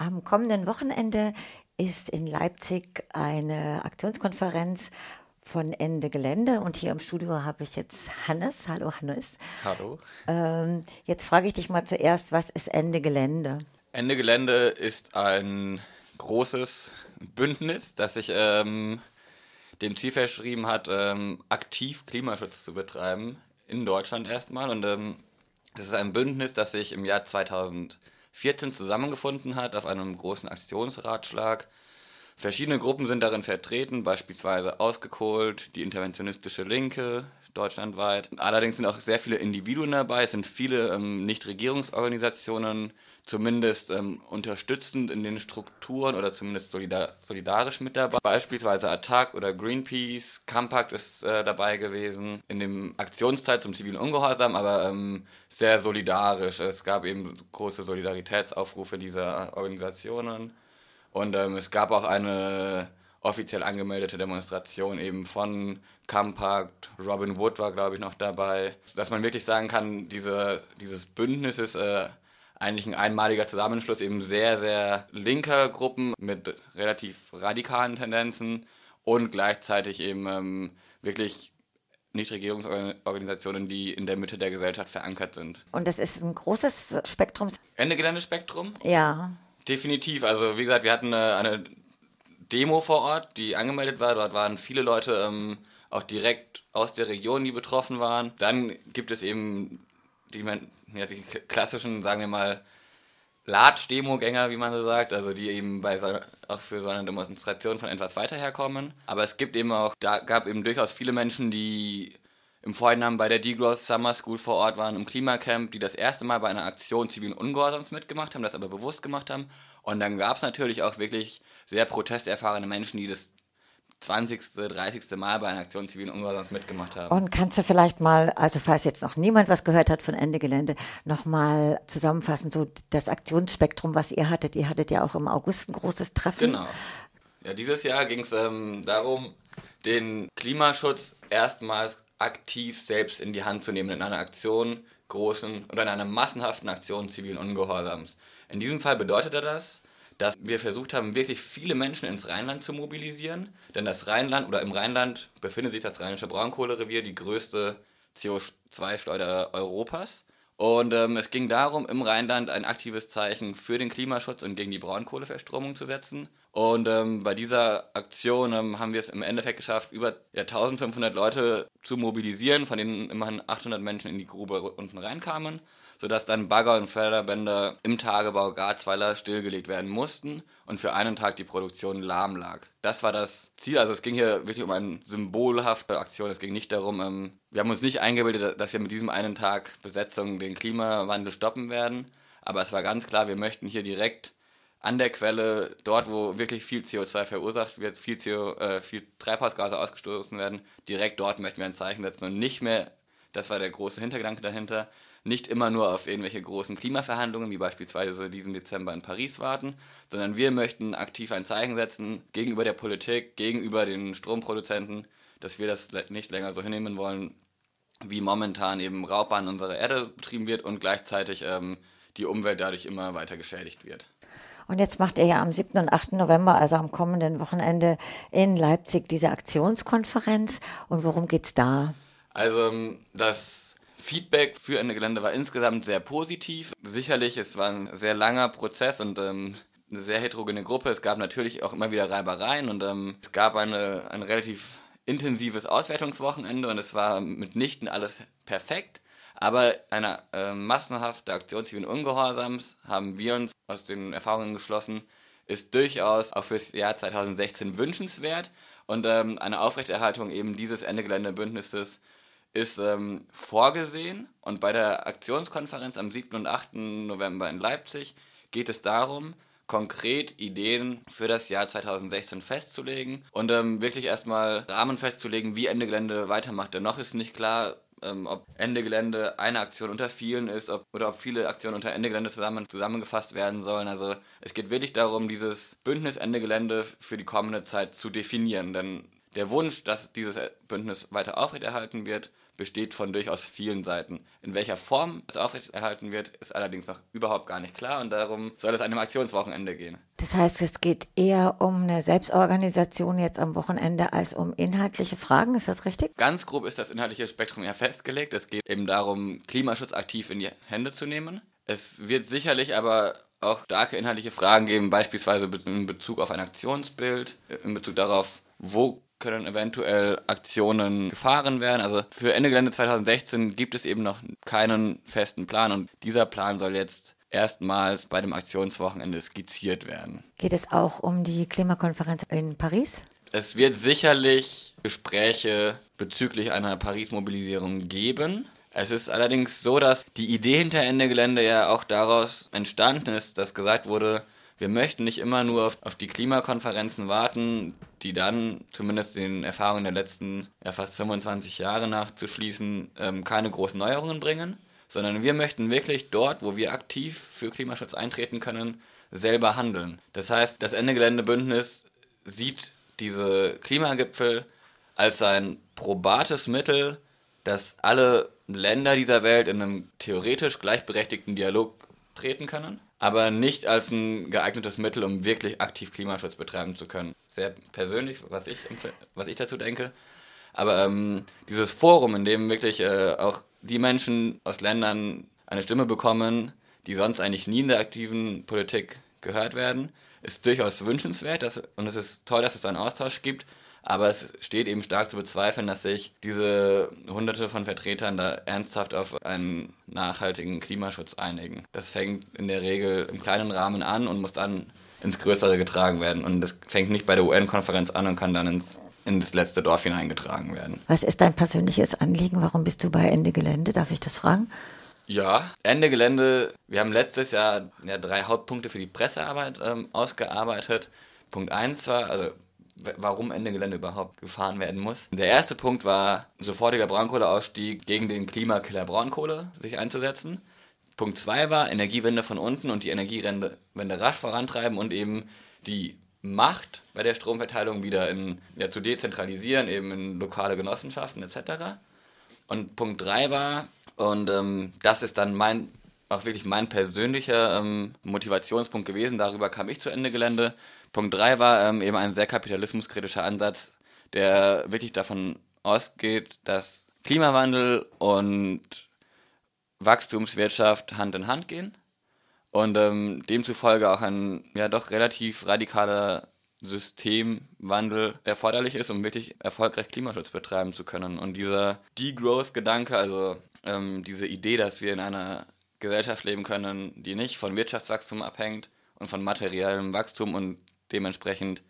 Am kommenden Wochenende ist in Leipzig eine Aktionskonferenz von Ende Gelände und hier im Studio habe ich jetzt Hannes. Hallo Hannes. Hallo. Ähm, jetzt frage ich dich mal zuerst, was ist Ende Gelände? Ende Gelände ist ein großes Bündnis, das sich ähm, dem Ziel verschrieben hat, ähm, aktiv Klimaschutz zu betreiben in Deutschland erstmal. Und ähm, das ist ein Bündnis, das sich im Jahr 2000 14 zusammengefunden hat auf einem großen Aktionsratschlag. Verschiedene Gruppen sind darin vertreten, beispielsweise Ausgekohlt, die interventionistische Linke deutschlandweit. Allerdings sind auch sehr viele Individuen dabei, es sind viele ähm, Nichtregierungsorganisationen zumindest ähm, unterstützend in den Strukturen oder zumindest solidar solidarisch mit dabei. Beispielsweise Attac oder Greenpeace, Compact ist äh, dabei gewesen in dem Aktionszeit zum zivilen Ungehorsam, aber ähm, sehr solidarisch. Es gab eben große Solidaritätsaufrufe dieser Organisationen und ähm, es gab auch eine offiziell angemeldete Demonstration eben von Compact, Robin Wood war glaube ich noch dabei, dass man wirklich sagen kann, diese, dieses Bündnis ist äh, eigentlich ein einmaliger Zusammenschluss eben sehr, sehr linker Gruppen mit relativ radikalen Tendenzen und gleichzeitig eben ähm, wirklich Nichtregierungsorganisationen, die in der Mitte der Gesellschaft verankert sind. Und das ist ein großes Spektrum? Ende Geländespektrum? Ja. Definitiv. Also wie gesagt, wir hatten eine, eine, Demo vor Ort, die angemeldet war. Dort waren viele Leute ähm, auch direkt aus der Region, die betroffen waren. Dann gibt es eben die, ja, die klassischen, sagen wir mal, Latsch-Demo-Gänger, wie man so sagt, also die eben bei so, auch für so eine Demonstration von etwas weiter herkommen. Aber es gibt eben auch, da gab eben durchaus viele Menschen, die im Vorhinein bei der Degrowth Summer School vor Ort waren, im Klimacamp, die das erste Mal bei einer Aktion zivilen Ungehorsams mitgemacht haben, das aber bewusst gemacht haben. Und dann gab es natürlich auch wirklich sehr protesterfahrene Menschen, die das 20., 30. Mal bei einer Aktion zivilen Ungehorsams mitgemacht haben. Und kannst du vielleicht mal, also falls jetzt noch niemand was gehört hat von Ende Gelände, nochmal zusammenfassen, so das Aktionsspektrum, was ihr hattet. Ihr hattet ja auch im August ein großes Treffen. Genau. Ja, dieses Jahr ging es ähm, darum, den Klimaschutz erstmals aktiv selbst in die Hand zu nehmen in einer Aktion großen oder in einer massenhaften Aktion zivilen Ungehorsams. In diesem Fall bedeutete das, dass wir versucht haben, wirklich viele Menschen ins Rheinland zu mobilisieren. Denn das Rheinland oder im Rheinland befindet sich das Rheinische Braunkohlerevier, die größte CO2-Schleuder Europas. Und ähm, es ging darum, im Rheinland ein aktives Zeichen für den Klimaschutz und gegen die Braunkohleverstromung zu setzen. Und ähm, bei dieser Aktion ähm, haben wir es im Endeffekt geschafft, über ja, 1500 Leute zu mobilisieren, von denen immerhin 800 Menschen in die Grube unten reinkamen sodass dann Bagger und Förderbänder im Tagebau Garzweiler stillgelegt werden mussten und für einen Tag die Produktion lahm lag. Das war das Ziel, also es ging hier wirklich um eine symbolhafte Aktion, es ging nicht darum, ähm, wir haben uns nicht eingebildet, dass wir mit diesem einen Tag Besetzung den Klimawandel stoppen werden, aber es war ganz klar, wir möchten hier direkt an der Quelle, dort wo wirklich viel CO2 verursacht wird, viel, CO, äh, viel Treibhausgase ausgestoßen werden, direkt dort möchten wir ein Zeichen setzen und nicht mehr, das war der große Hintergedanke dahinter, nicht immer nur auf irgendwelche großen Klimaverhandlungen, wie beispielsweise diesen Dezember in Paris warten, sondern wir möchten aktiv ein Zeichen setzen gegenüber der Politik, gegenüber den Stromproduzenten, dass wir das nicht länger so hinnehmen wollen, wie momentan eben Raubbahn unserer Erde betrieben wird und gleichzeitig ähm, die Umwelt dadurch immer weiter geschädigt wird. Und jetzt macht er ja am 7. und 8. November, also am kommenden Wochenende in Leipzig, diese Aktionskonferenz. Und worum geht es da? Also ähm, das Feedback für Ende Gelände war insgesamt sehr positiv. Sicherlich, es war ein sehr langer Prozess und ähm, eine sehr heterogene Gruppe. Es gab natürlich auch immer wieder Reibereien und ähm, es gab eine, ein relativ intensives Auswertungswochenende und es war mitnichten alles perfekt. Aber eine äh, massenhafte Aktion zivilen Ungehorsams haben wir uns aus den Erfahrungen geschlossen, ist durchaus auch fürs Jahr 2016 wünschenswert und ähm, eine Aufrechterhaltung eben dieses Ende Gelände Bündnisses ist ähm, vorgesehen und bei der Aktionskonferenz am 7. und 8. November in Leipzig geht es darum, konkret Ideen für das Jahr 2016 festzulegen und ähm, wirklich erstmal Rahmen festzulegen, wie Ende Gelände weitermacht. Denn noch ist nicht klar, ähm, ob Ende Gelände eine Aktion unter vielen ist ob, oder ob viele Aktionen unter Ende Gelände zusammen, zusammengefasst werden sollen. Also es geht wirklich darum, dieses Bündnis Ende Gelände für die kommende Zeit zu definieren. Denn der Wunsch, dass dieses Bündnis weiter aufrechterhalten wird, besteht von durchaus vielen Seiten. In welcher Form es aufrechterhalten wird, ist allerdings noch überhaupt gar nicht klar und darum soll es an einem Aktionswochenende gehen. Das heißt, es geht eher um eine Selbstorganisation jetzt am Wochenende als um inhaltliche Fragen, ist das richtig? Ganz grob ist das inhaltliche Spektrum ja festgelegt. Es geht eben darum, Klimaschutz aktiv in die Hände zu nehmen. Es wird sicherlich aber auch starke inhaltliche Fragen geben, beispielsweise in Bezug auf ein Aktionsbild, in Bezug darauf, wo können eventuell Aktionen gefahren werden. Also für Ende Gelände 2016 gibt es eben noch keinen festen Plan und dieser Plan soll jetzt erstmals bei dem Aktionswochenende skizziert werden. Geht es auch um die Klimakonferenz in Paris? Es wird sicherlich Gespräche bezüglich einer Paris-Mobilisierung geben. Es ist allerdings so, dass die Idee hinter Ende Gelände ja auch daraus entstanden ist, dass gesagt wurde, wir möchten nicht immer nur auf, auf die Klimakonferenzen warten, die dann, zumindest den Erfahrungen der letzten ja, fast 25 Jahre nachzuschließen, ähm, keine großen Neuerungen bringen, sondern wir möchten wirklich dort, wo wir aktiv für Klimaschutz eintreten können, selber handeln. Das heißt, das Ende Gelände Bündnis sieht diese Klimagipfel als ein probates Mittel, das alle Länder dieser Welt in einem theoretisch gleichberechtigten Dialog treten können aber nicht als ein geeignetes Mittel, um wirklich aktiv Klimaschutz betreiben zu können. Sehr persönlich, was ich, was ich dazu denke. Aber ähm, dieses Forum, in dem wirklich äh, auch die Menschen aus Ländern eine Stimme bekommen, die sonst eigentlich nie in der aktiven Politik gehört werden, ist durchaus wünschenswert dass, und es ist toll, dass es einen Austausch gibt. Aber es steht eben stark zu bezweifeln, dass sich diese hunderte von Vertretern da ernsthaft auf einen nachhaltigen Klimaschutz einigen. Das fängt in der Regel im kleinen Rahmen an und muss dann ins Größere getragen werden. Und das fängt nicht bei der UN-Konferenz an und kann dann ins, ins letzte Dorf hineingetragen werden. Was ist dein persönliches Anliegen? Warum bist du bei Ende Gelände? Darf ich das fragen? Ja, Ende Gelände. Wir haben letztes Jahr ja, drei Hauptpunkte für die Pressearbeit ähm, ausgearbeitet. Punkt 1 war, also warum Ende Gelände überhaupt gefahren werden muss. Der erste Punkt war sofortiger Braunkohleausstieg gegen den Klimakiller Braunkohle sich einzusetzen. Punkt 2 war Energiewende von unten und die Energiewende rasch vorantreiben und eben die Macht bei der Stromverteilung wieder in, ja, zu dezentralisieren, eben in lokale Genossenschaften etc. Und Punkt 3 war, und ähm, das ist dann mein, auch wirklich mein persönlicher ähm, Motivationspunkt gewesen, darüber kam ich zu Ende Gelände, Punkt 3 war ähm, eben ein sehr kapitalismuskritischer Ansatz, der wirklich davon ausgeht, dass Klimawandel und Wachstumswirtschaft Hand in Hand gehen und ähm, demzufolge auch ein ja doch relativ radikaler Systemwandel erforderlich ist, um wirklich erfolgreich Klimaschutz betreiben zu können. Und dieser Degrowth-Gedanke, also ähm, diese Idee, dass wir in einer Gesellschaft leben können, die nicht von Wirtschaftswachstum abhängt und von materiellem Wachstum und dementsprechend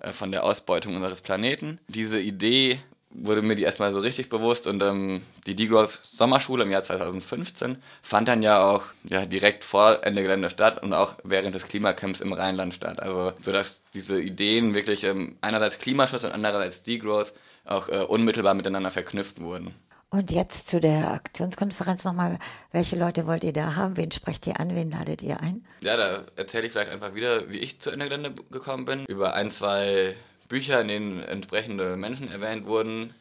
äh, von der Ausbeutung unseres Planeten. Diese Idee wurde mir die erstmal so richtig bewusst und ähm, die Degrowth Sommerschule im Jahr 2015 fand dann ja auch ja, direkt vor Ende Gelände statt und auch während des Klimacamps im Rheinland statt. Also sodass diese Ideen wirklich ähm, einerseits Klimaschutz und andererseits Degrowth auch äh, unmittelbar miteinander verknüpft wurden. Und jetzt zu der Aktionskonferenz nochmal. Welche Leute wollt ihr da haben? Wen sprecht ihr an? Wen ladet ihr ein? Ja, da erzähle ich vielleicht einfach wieder, wie ich zu Ende Gelände gekommen bin. Über ein, zwei Bücher, in denen entsprechende Menschen erwähnt wurden,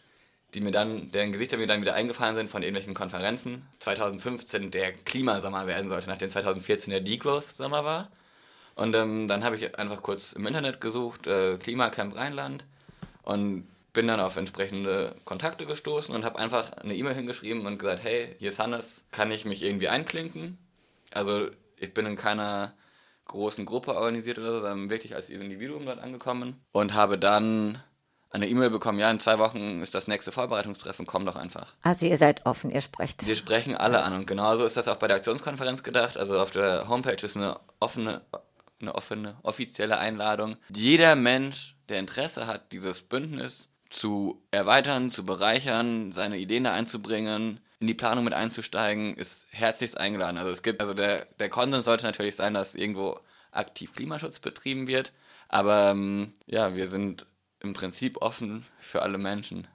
die mir dann, deren Gesichter mir dann wieder eingefallen sind von irgendwelchen Konferenzen. 2015 der Klimasommer werden sollte, nachdem 2014 der Degrowth-Sommer war. Und ähm, dann habe ich einfach kurz im Internet gesucht, äh, Klimacamp Rheinland. Und bin dann auf entsprechende Kontakte gestoßen und habe einfach eine E-Mail hingeschrieben und gesagt, hey, hier ist Hannes, kann ich mich irgendwie einklinken? Also ich bin in keiner großen Gruppe organisiert oder so, sondern wirklich als Individuum dort angekommen und habe dann eine E-Mail bekommen, ja, in zwei Wochen ist das nächste Vorbereitungstreffen, komm doch einfach. Also ihr seid offen, ihr sprecht. Wir sprechen alle an und genauso ist das auch bei der Aktionskonferenz gedacht. Also auf der Homepage ist eine offene, eine offene, offizielle Einladung. Jeder Mensch, der Interesse hat, dieses Bündnis zu erweitern, zu bereichern, seine Ideen da einzubringen, in die Planung mit einzusteigen, ist herzlichst eingeladen. Also es gibt, also der, der Konsens sollte natürlich sein, dass irgendwo aktiv Klimaschutz betrieben wird. Aber ähm, ja, wir sind im Prinzip offen für alle Menschen.